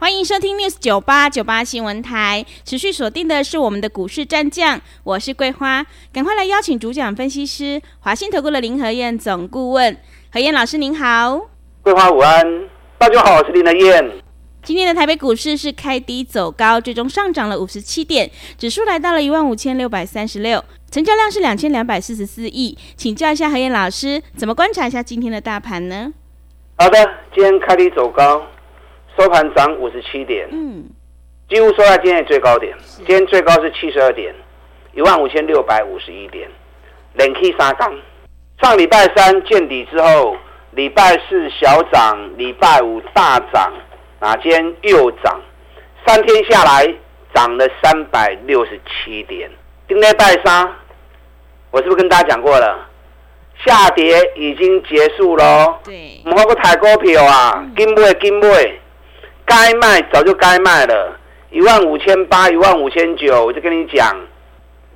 欢迎收听 News 九八九八新闻台，持续锁定的是我们的股市战将，我是桂花，赶快来邀请主讲分析师华信投顾的林和燕总顾问，何燕老师您好，桂花午安，大家好，我是林和燕。今天的台北股市是开低走高，最终上涨了五十七点，指数来到了一万五千六百三十六，成交量是两千两百四十四亿，请教一下何燕老师，怎么观察一下今天的大盘呢？好的，今天开低走高。收盘涨五十七点，嗯，几乎收在今天的最高点。今天最高是七十二点，一万五千六百五十一点，连起三天。上礼拜三见底之后，礼拜四小涨，礼拜五大涨，啊，今天又涨，三天下来涨了三百六十七点。今天拜三，我是不是跟大家讲过了？下跌已经结束喽。对，我们个台股票啊，金买金买。该卖早就该卖了，一万五千八，一万五千九，我就跟你讲，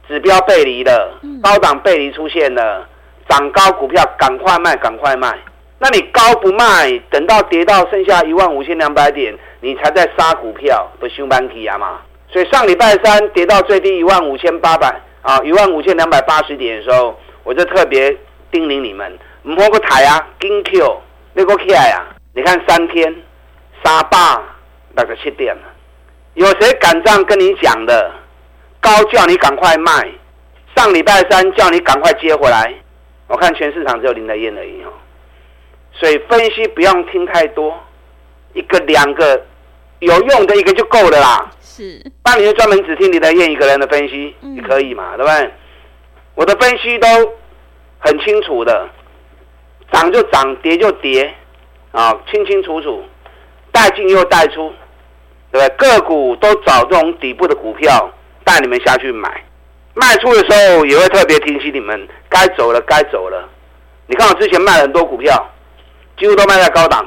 指标背离了，高档背离出现了，涨高股票赶快卖，赶快卖。那你高不卖，等到跌到剩下一万五千两百点，你才在杀股票，不凶板起啊嘛。所以上礼拜三跌到最低一万五千八百啊，一万五千两百八十点的时候，我就特别叮咛你们，唔好个抬啊，紧 Q，那个起来啊，你看三天。三百那个七点了，有谁敢这样跟你讲的？高叫你赶快卖，上礼拜三叫你赶快接回来。我看全市场只有林德燕而已哦，所以分析不用听太多，一个两个有用的一个就够了啦。是，那你就专门只听林德燕一个人的分析，你可以嘛？对不对？我的分析都很清楚的，涨就涨，跌就跌，啊，清清楚楚。带进又带出，对不对？个股都找这种底部的股票带你们下去买，卖出的时候也会特别提醒你们该走了，该走了。你看我之前卖了很多股票，几乎都卖在高档。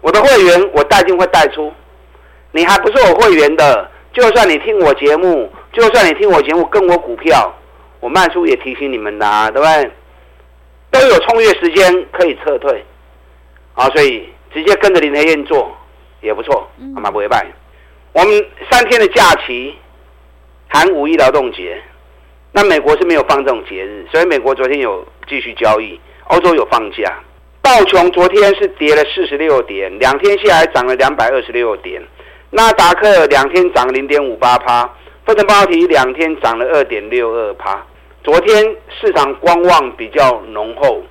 我的会员我带进会带出，你还不是我会员的，就算你听我节目，就算你听我节目跟我股票，我卖出也提醒你们的啊，对不对？都有充裕时间可以撤退，啊，所以直接跟着林和彦做。也不错，好吗？不会败。我们三天的假期，含五一劳动节，那美国是没有放这种节日，所以美国昨天有继续交易，欧洲有放假。道琼昨天是跌了四十六点，两天下来涨了两百二十六点。纳达克两天涨零点五八趴，费城半导体两天涨了二点六二趴。昨天市场观望比较浓厚，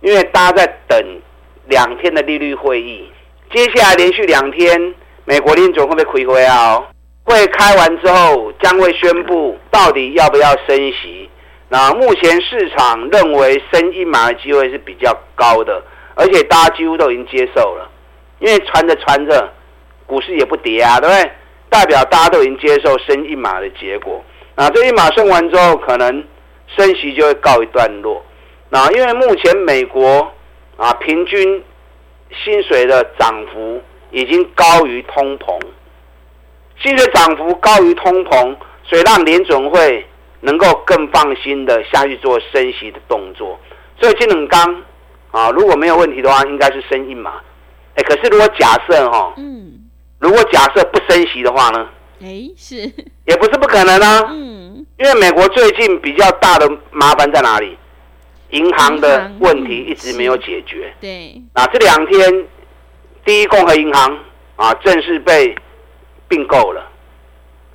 因为大家在等两天的利率会议。接下来连续两天，美国联总会不会开会啊？会开完之后，将会宣布到底要不要升息。那目前市场认为升一码的机会是比较高的，而且大家几乎都已经接受了，因为传着传着，股市也不跌啊，对不对？代表大家都已经接受升一码的结果。那这一码升完之后，可能升息就会告一段落。那因为目前美国啊，平均。薪水的涨幅已经高于通膨，薪水涨幅高于通膨，所以让联准会能够更放心的下去做升息的动作。所以金冷刚啊，如果没有问题的话，应该是升一码。哎，可是如果假设哈，嗯，如果假设不升息的话呢？哎，是，也不是不可能啊。嗯，因为美国最近比较大的麻烦在哪里？银行的问题一直没有解决。对，那这两天，第一共和银行啊正式被并购了，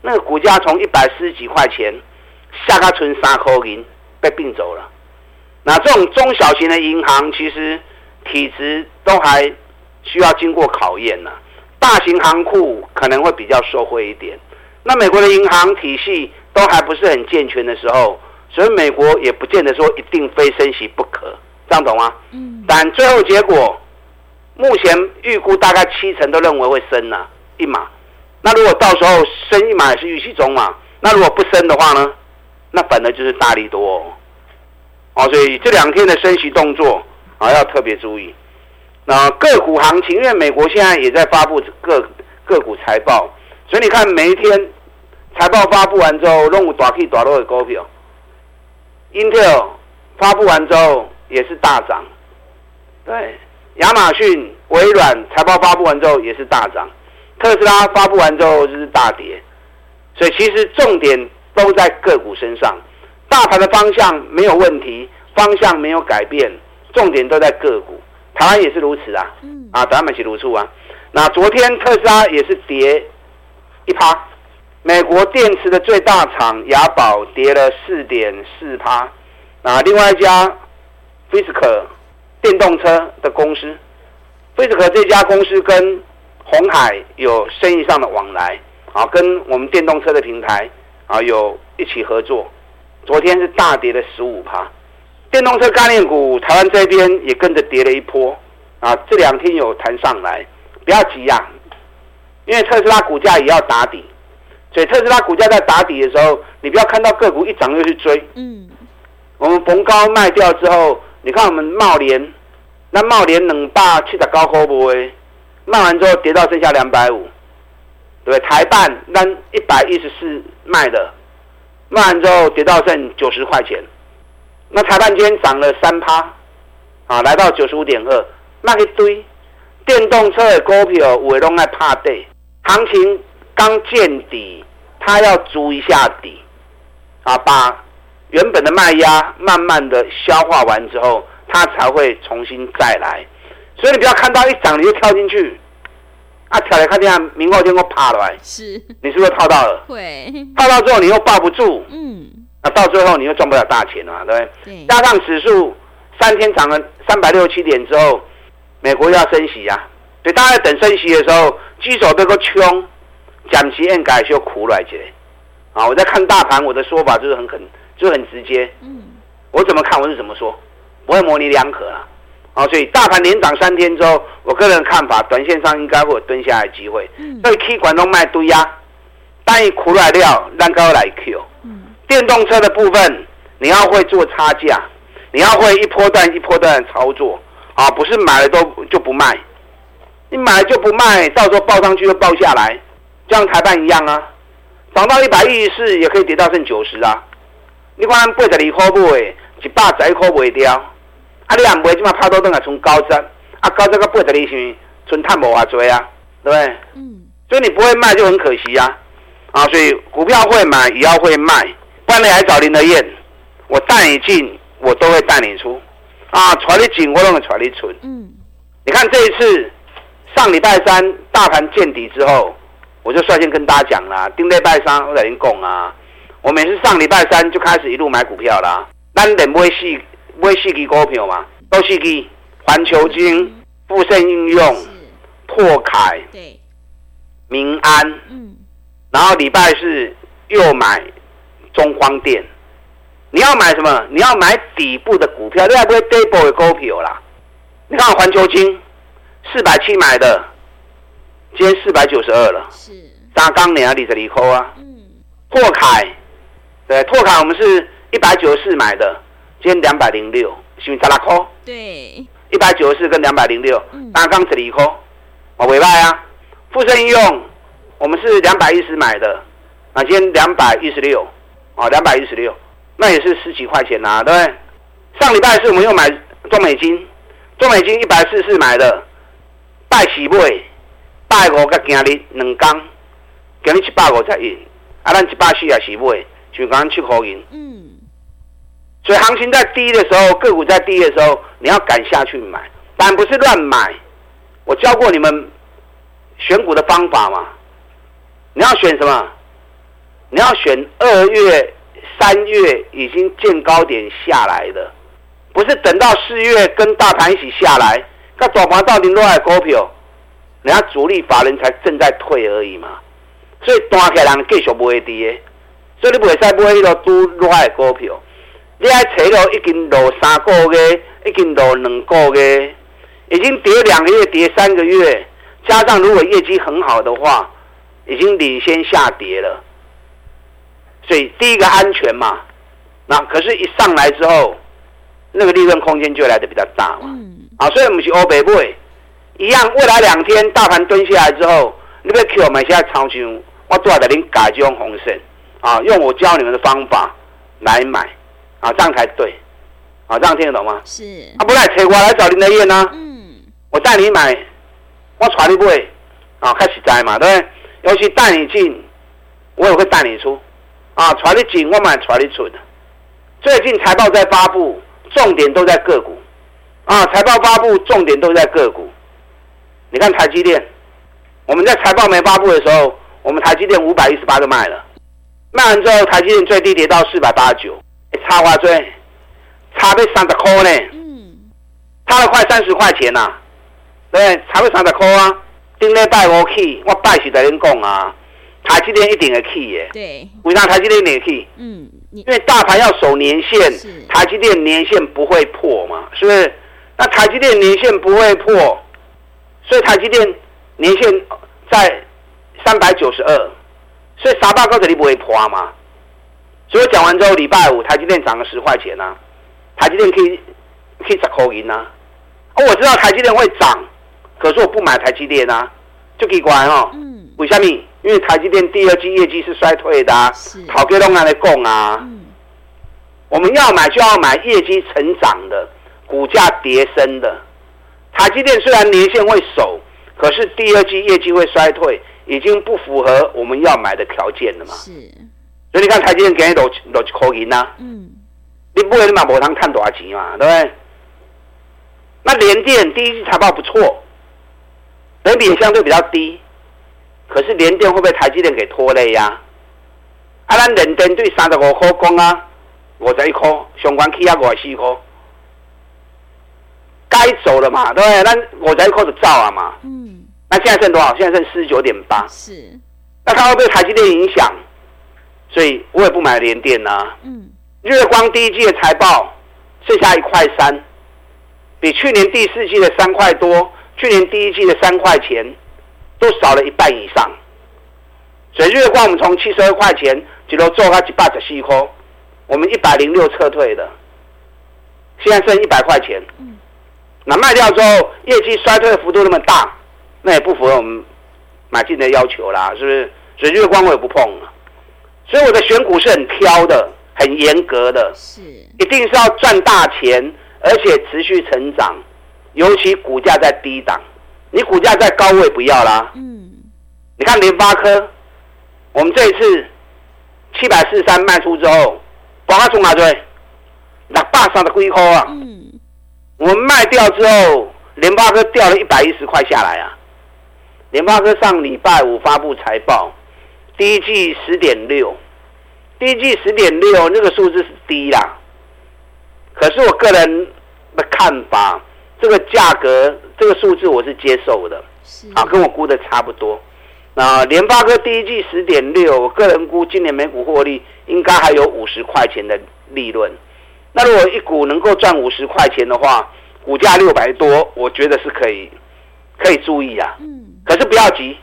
那个股价从一百四十几块钱下个存三块银被并走了。那这种中小型的银行其实体质都还需要经过考验呢，大型行库可能会比较受惠一点。那美国的银行体系都还不是很健全的时候。所以美国也不见得说一定非升息不可，这样懂吗？嗯。但最后结果，目前预估大概七成都认为会升啊一码。那如果到时候升一码也是预期中嘛？那如果不升的话呢？那反而就是大力多哦。哦，所以这两天的升息动作啊，要特别注意。那个股行情，因为美国现在也在发布各个股财报，所以你看每一天财报发布完之后，弄个大起大落的股票，Intel 发布完之后也是大涨，对，亚马逊、微软财报发布完之后也是大涨，特斯拉发布完之后就是大跌，所以其实重点都在个股身上，大盘的方向没有问题，方向没有改变，重点都在个股。台湾也是如此啊，嗯、啊，台湾也是如此啊。那昨天特斯拉也是跌一趴，美国电池的最大厂雅宝跌了四点四趴。那另外一家菲斯可电动车的公司，菲斯可这家公司跟鸿海有生意上的往来啊，跟我们电动车的平台啊有一起合作，昨天是大跌了十五趴。电动车概念股，台湾这边也跟着跌了一波啊！这两天有弹上来，不要急呀、因为特斯拉股价也要打底，所以特斯拉股价在打底的时候，你不要看到个股一涨就去追。嗯，我们逢高卖掉之后，你看我们茂联，那茂联两百七十高可不会卖完之后跌到剩下两百五，对，台办那一百一十四卖的，卖完之后跌到剩九十块钱。那台半间涨了三趴，啊，来到九十五点二，那一堆电动车的股票，我都爱怕跌。行情刚见底，它要筑一下底，啊，把原本的卖压慢慢的消化完之后，它才会重新再来。所以你不要看到一涨你就跳进去，啊，跳来看见明后天又爬来，是，你是不是套到了？会，套到之后你又抱不住，嗯。那到最后你又赚不了大钱啊，对不对？对。加上指数三天涨了三百六十七点之后，美国又要升息啊，所以大家在等升息的时候，举手这个穷，讲息应该就苦来着。啊，我在看大盘，我的说法就是很很就很直接。嗯。我怎么看我是怎么说，不会模棱两可啦。啊，所以大盘连涨三天之后，我个人看法，短线上应该会有蹲下来的机会。嗯。所以 K 管都卖堆呀，但一苦来料，让高来 Q。嗯电动车的部分，你要会做差价，你要会一波段一波段的操作啊，不是买了都就不卖，你买了就不卖，到时候报上去又报下来，就像台办一样啊，涨到一百一十四也可以跌到剩九十啊。你看八十二块买，一百十一块卖掉，啊，你也唔会即嘛拍到等下从高值，啊，高值到八十二是，存碳无偌多啊，对不对？嗯。所以你不会卖就很可惜啊，啊，所以股票会买也要会卖。不然你还找林德燕，我带你进，我都会带你出，啊，传你进，我都会传你存。嗯，你看这一次上礼拜三大盘见底之后，我就率先跟大家讲啦，顶礼拜三我在您讲啊，我每次上礼拜三就开始一路买股票啦，咱得买四买四支股票嘛，都四支，环球金、富盛应用、拓凯、对，明安，嗯，然后礼拜四又买。中光电，你要买什么？你要买底部的股票，你还不会底部的股票啦。你看环球金，四百七买的，今天四百九十二了。是。大钢两二十二块啊。嗯。拓凯，对，拓凯我们是一百九十四买的，今天两百零六，是不是十六块？对。一百九十四跟两百零六，大钢十二块，我尾卖啊。富盛应用，我们是两百一十买的，啊，今天两百一十六。啊，两百一十六，那也是十几块钱呐、啊，对不对？上礼拜四我们又买中美金，中美金一百四十四买的，拜喜会，拜五个今日两刚，今日七百五才赢，啊，咱一百四也是会，就刚刚七块银。嗯。所以行情在低的时候，个股在低的时候，你要敢下去买，但不是乱买。我教过你们选股的方法嘛，你要选什么？你要选二月、三月已经见高点下来的，不是等到四月跟大盘一起下来，那早盘到底落来股票，人家主力法人才正在退而已嘛。所以大起来人继续不会跌，所以你不会再不会落都落来股票。你还扯到已经落三个月，已经落两个月，已经跌两个月、跌三个月，加上如果业绩很好的话，已经领先下跌了。所以第一个安全嘛，那可是，一上来之后，那个利润空间就来的比较大嘛。嗯。啊，所以我们是欧北部一样，未来两天大盘蹲下来之后，你要 Q 买下长线，我都要给您改这种红线啊，用我教你们的方法来买啊，这样才对啊，这样听得懂吗？是。啊，不来扯我来找林德燕呢？嗯。我带你买，我传你不会啊，开始摘嘛，对不对？尤其带你进，我也会带你出啊，传你进，我买传你出的。最近财报在发布，重点都在个股，啊，财报发布重点都在个股。你看台积电，我们在财报没发布的时候，我们台积电五百一十八就卖了，卖完之后台积电最低跌到四百八十九，差花最，差被三十块呢，嗯，差了快三十块钱呐、啊，对，差被三十块啊，顶礼拜我去，我拜是在恁讲啊，台积电一定会去耶，对，为啥台积电会起？嗯。因为大盘要守年限，台积电年限不会破嘛，是不是？那台积电年限不会破，所以台积电年限在三百九十二，所以沙巴高这里不会破嘛。所以我讲完之后，礼拜五台积电涨了十块钱呐、啊，台积电可以可以十块银呐。哦，我知道台积电会涨，可是我不买台积电啊，就可以管哦。嗯。为什么？因为台积电第二季业绩是衰退的，好给东南来供啊。嗯、我们要买就要买业绩成长的，股价跌升的。台积电虽然年限会守，可是第二季业绩会衰退，已经不符合我们要买的条件了嘛。是。所以你看台积电给你落落一块银呐。嗯。你不会你买无通看多少钱嘛？对不对？那联电第一季财报不错，本比也相对比较低。可是联电会被台积电给拖累呀？啊，咱联电对三十五块讲啊，五十一块，相关企业五十四块，该走了嘛，对不对？咱五十一块就走啊嘛。嗯。那现在剩多少？现在剩四十九点八。是。那它会被台积电影响，所以我也不买联电啊。嗯。日光第一季的财报剩下一块三，比去年第四季的三块多，去年第一季的三块钱。都少了一半以上，所以日光我们从七十二块钱一路做到一百十四块，我们一百零六撤退的，现在剩一百块钱。那卖掉之后，业绩衰退的幅度那么大，那也不符合我们买进的要求啦，是不是？所以月光我也不碰了。所以我的选股是很挑的，很严格的，是一定是要赚大钱，而且持续成长，尤其股价在低档。你股价在高位不要啦。嗯，你看联发科，我们这一次七百四十三卖出之后，把它从哪追？那霸上的龟壳啊。嗯，我们卖掉之后，联发科掉了一百一十块下来啊。联发科上礼拜五发布财报，第一季十点六，第一季十点六，那个数字是低啦。可是我个人的看法。这个价格，这个数字我是接受的，啊，跟我估的差不多。那联发科第一季十点六，我个人估今年每股获利应该还有五十块钱的利润。那如果一股能够赚五十块钱的话，股价六百多，我觉得是可以，可以注意啊。嗯。可是不要急，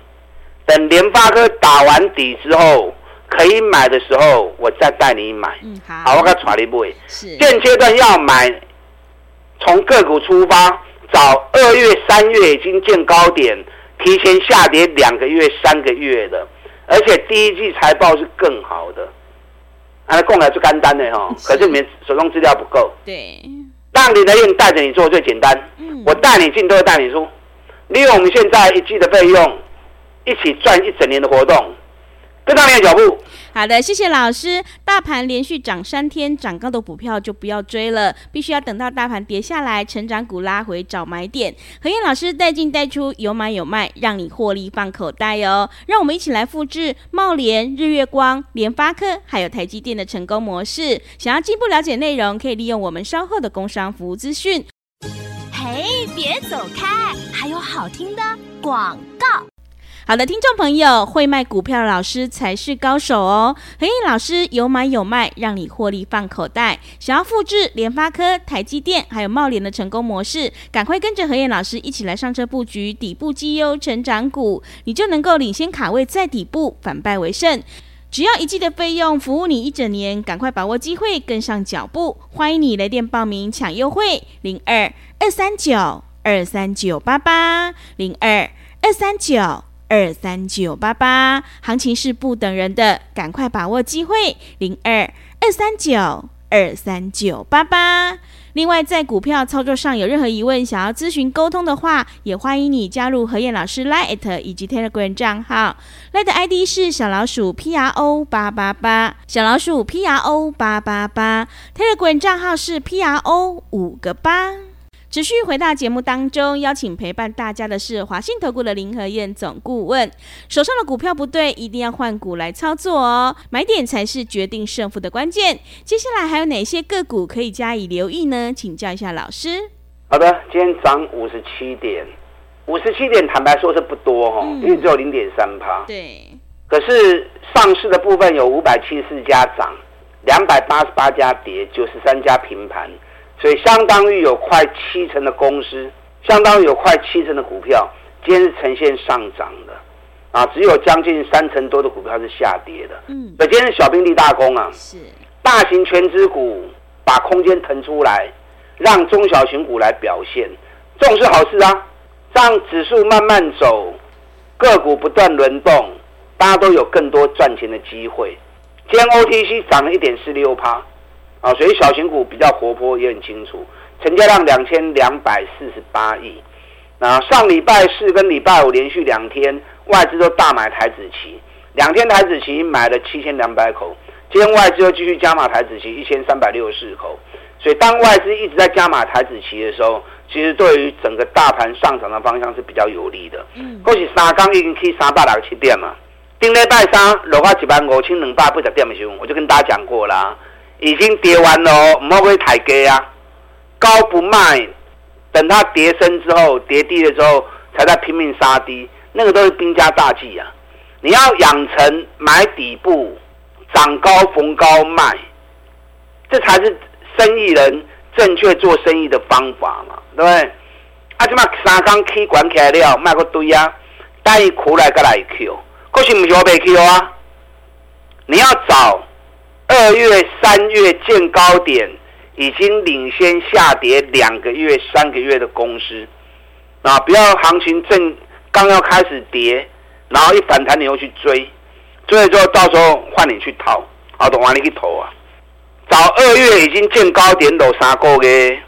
等联发科打完底之后，可以买的时候，我再带你买。嗯，好。好，我给他传一步。是。现阶段要买。从个股出发，找二月、三月已经见高点，提前下跌两个月、三个月的，而且第一季财报是更好的。啊，供来是简单的哈，可是你们手中资料不够。对，让林德燕带着你做最简单。嗯，我带你进都会带你出，利用我们现在一季的费用，一起赚一整年的活动，跟上你的脚步。好的，谢谢老师。大盘连续涨三天，涨高的股票就不要追了，必须要等到大盘跌下来，成长股拉回找买点。何燕老师带进带出，有买有卖，让你获利放口袋哦。让我们一起来复制茂联、日月光、联发科还有台积电的成功模式。想要进一步了解内容，可以利用我们稍后的工商服务资讯。嘿，别走开，还有好听的广告。好的，听众朋友，会卖股票的老师才是高手哦。何燕老师有买有卖，让你获利放口袋。想要复制联发科、台积电还有茂联的成功模式，赶快跟着何燕老师一起来上车布局底部绩优成长股，你就能够领先卡位在底部，反败为胜。只要一季的费用，服务你一整年，赶快把握机会，跟上脚步。欢迎你来电报名抢优惠，零二二三九二三九八八，零二二三九二三九八八。行情是不等人的，赶快把握机会，零二二三九二三九八八。另外，在股票操作上有任何疑问，想要咨询沟通的话，也欢迎你加入何燕老师 Line 以及 Telegram 账号。Line 的 ID 是小老鼠 P R O 八八八，小老鼠 P R O 八八八。Telegram 账号是 P R O 五个八。持续回到节目当中，邀请陪伴大家的是华信投顾的林和燕总顾问。手上的股票不对，一定要换股来操作哦，买点才是决定胜负的关键。接下来还有哪些个股可以加以留意呢？请教一下老师。好的，今天涨五十七点，五十七点，坦白说是不多哈、哦，嗯、因为只有零点三趴。对。可是上市的部分有五百七十四家涨，两百八十八家跌，九十三家平盘。所以相当于有快七成的公司，相当于有快七成的股票，今天是呈现上涨的，啊，只有将近三成多的股票是下跌的。嗯，所以今天是小兵立大功啊，是大型全资股把空间腾出来，让中小型股来表现，这种是好事啊，让指数慢慢走，个股不断轮动，大家都有更多赚钱的机会。今天 OTC 涨了一点四六趴。啊，所以小型股比较活泼，也很清楚。成交量两千两百四十八亿。那上礼拜四跟礼拜五连续两天，外资都大买台子期，两天台子期买了七千两百口。今天外资又继续加码台子期一千三百六十四口。所以当外资一直在加码台子期的时候，其实对于整个大盘上涨的方向是比较有利的。嗯。过去三刚已经去三百六十七点嘛，顶礼拜三落到一万五千两百八十点的时候，我就跟大家讲过啦。已经跌完了哦，唔好去抬价啊，高不卖，等它跌升之后，跌低了之后，才在拼命杀低，那个都是兵家大忌啊！你要养成买底部，涨高逢高卖，这才是生意人正确做生意的方法嘛，对不对？啊，这么三缸 K 管起来了，卖个堆啊，待一苦来个来 Q，可是唔是我被 Q 啊，你要找。二月、三月见高点，已经领先下跌两个月、三个月的公司，啊，不要行情正刚要开始跌，然后一反弹你又去追，追了之后到时候换你去逃，好，都换你去投啊。早二月已经见高点落三个月，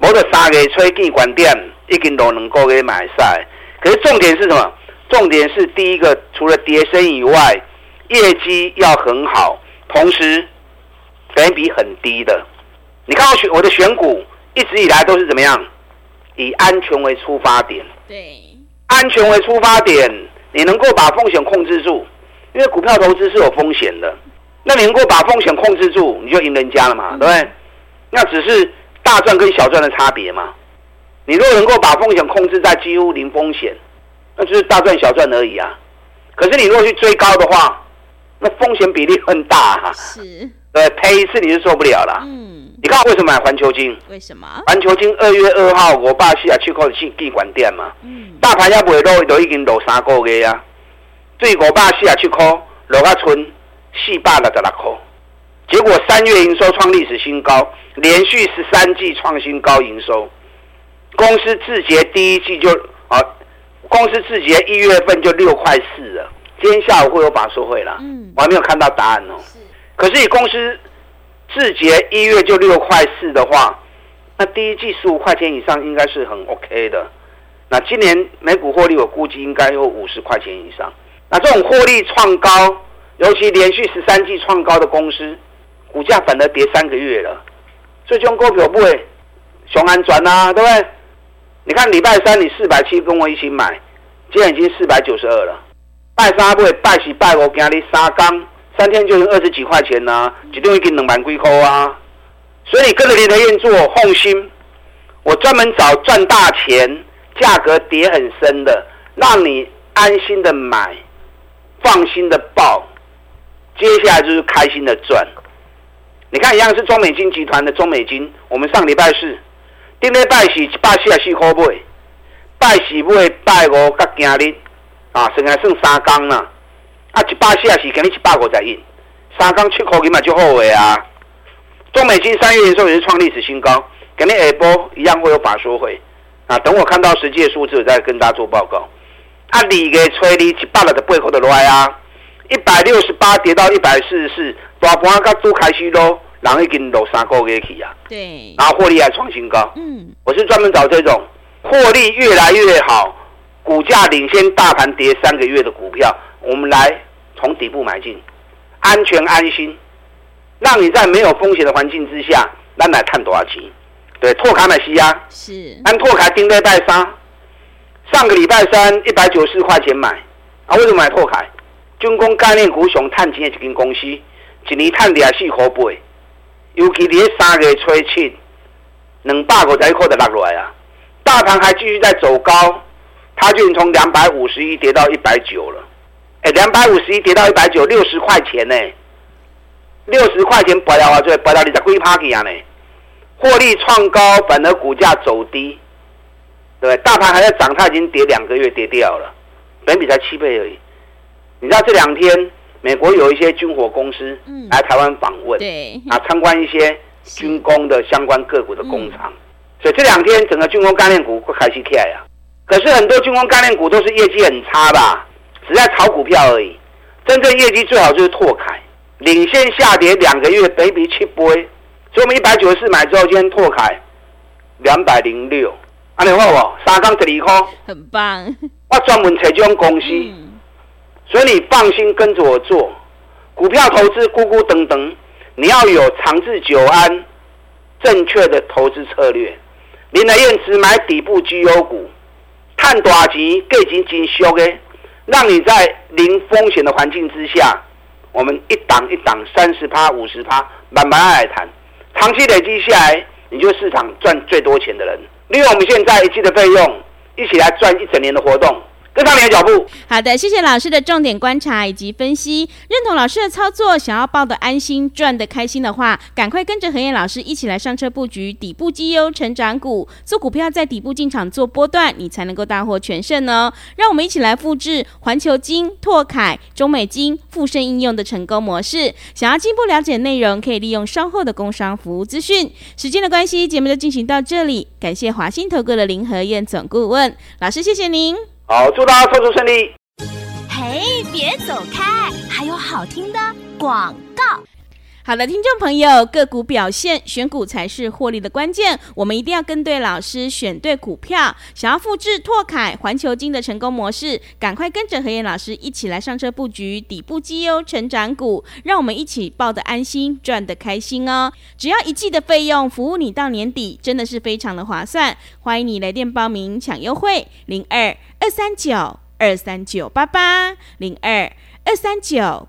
冇得三个月吹见关点，已经落两个月买晒。可是重点是什么？重点是第一个，除了跌升以外，业绩要很好。同时，本益比很低的，你看我选我的选股一直以来都是怎么样？以安全为出发点。对，安全为出发点，你能够把风险控制住，因为股票投资是有风险的。那你能够把风险控制住，你就赢人家了嘛，对不对？那只是大赚跟小赚的差别嘛。你如果能够把风险控制在几乎零风险，那就是大赚小赚而已啊。可是你如果去追高的话，那风险比例很大哈、啊，是，对，赔一次你是受不了了。嗯，你看我为什么买环球金？为什么？环球金二月二号我爸是啊去开去闭馆店嘛。嗯，大盘要不会落，都已经落三个月啊。对，我爸是啊去开落个村四百六十六块，结果三月营收创历史新高，连续十三季创新高营收。公司自节第一季就啊，公司自节一月份就六块四了。今天下午会有法说会了，嗯，我还没有看到答案哦。是，可是以公司自结一月就六块四的话，那第一季十五块钱以上应该是很 OK 的。那今年每股获利我估计应该有五十块钱以上。那这种获利创高，尤其连续十三季创高的公司，股价反而跌三个月了，所以这种股票不会熊安转啊，对不对？你看礼拜三你四百七跟我一起买，今天已经四百九十二了。拜三不会拜四拜五，今日三刚三天就是二十几块钱呐、啊，一定已经两万几块啊！所以你跟着林和彦做放心，我专门找赚大钱、价格跌很深的，让你安心的买，放心的报，接下来就是开心的赚。你看一样是中美金集团的中美金，我们上礼拜四，顶礼拜四一百四十四块买，拜四买拜五甲今日。啊，剩下剩三缸呢，啊，一百四十，给你一百五十印，三缸七块钱嘛就好诶啊！中美金三月营收也是创历史新高，给你下波一样会有法说会啊。等我看到实际的数字，我再跟大家做报告。啊，二月初二一百六十八块的来啊，一百六十八跌到一百四十四，大盘刚都开始落，人已经落三个月去啊。对，然后获利还创新高。嗯，我是专门找这种获利越来越好，股价领先大盘跌三个月的股票，我们来从底部买进，安全安心，让你在没有风险的环境之下，咱来看多少钱？对，拓卡买西啊，是，按拓卡丁在拜三。上个礼拜三一百九十四块钱买，啊，为什么买拓卡？军工概念股熊探钱的一间公司，一年探二四块八，尤其在三月初七，两百五十一块就落来啊。大盘还继续在走高，它就从两百五十一跌到一百九了。哎，两百五十一跌到一百九，六十块钱呢？六十块钱白了啊，就白了你在龟趴去啊呢？获利创高，反而股价走低。对，大盘还在涨，它已经跌两个月跌掉了，本比才七倍而已。你知道这两天美国有一些军火公司来台湾访问，对啊，参观一些军工的相关个股的工厂，所以这两天整个军工概念股会开始起来呀。可是很多军工概念股都是业绩很差吧，只在炒股票而已。真正业绩最好就是拓凯，领先下跌两个月，本比七倍，所以我们一百九十四买之后，今天拓凯两百零六。安尼好不？三天十二块，很棒。我专门找这种公司，嗯、所以你放心跟着我做股票投资，咕咕等等，你要有长治久安、正确的投资策略。林来燕只买底部绩优股，赚大钱，价钱真俗的，让你在零风险的环境之下，我们一档一档三十趴、五十趴，慢慢来谈，长期累积下来，你就市场赚最多钱的人。利用我们现在一季的费用，一起来赚一整年的活动，跟上你的脚步。好的，谢谢老师的重点观察以及分析，认同老师的操作，想要抱得安心、赚得开心的话，赶快跟着何燕老师一起来上车布局底部绩优成长股，做股票在底部进场做波段，你才能够大获全胜呢。让我们一起来复制环球金、拓凯、中美金、富盛应用的成功模式。想要进一步了解内容，可以利用稍后的工商服务资讯。时间的关系，节目就进行到这里，感谢华信投顾的林和燕总顾问老师，谢谢您。好，祝大家操作顺利。嘿，别走开，还有好听的广告。好的，听众朋友，个股表现，选股才是获利的关键。我们一定要跟对老师，选对股票。想要复制拓凯、环球金的成功模式，赶快跟着何燕老师一起来上车布局底部绩优成长股，让我们一起抱得安心，赚得开心哦。只要一季的费用，服务你到年底，真的是非常的划算。欢迎你来电报名抢优惠，零二二三九二三九八八零二二三九。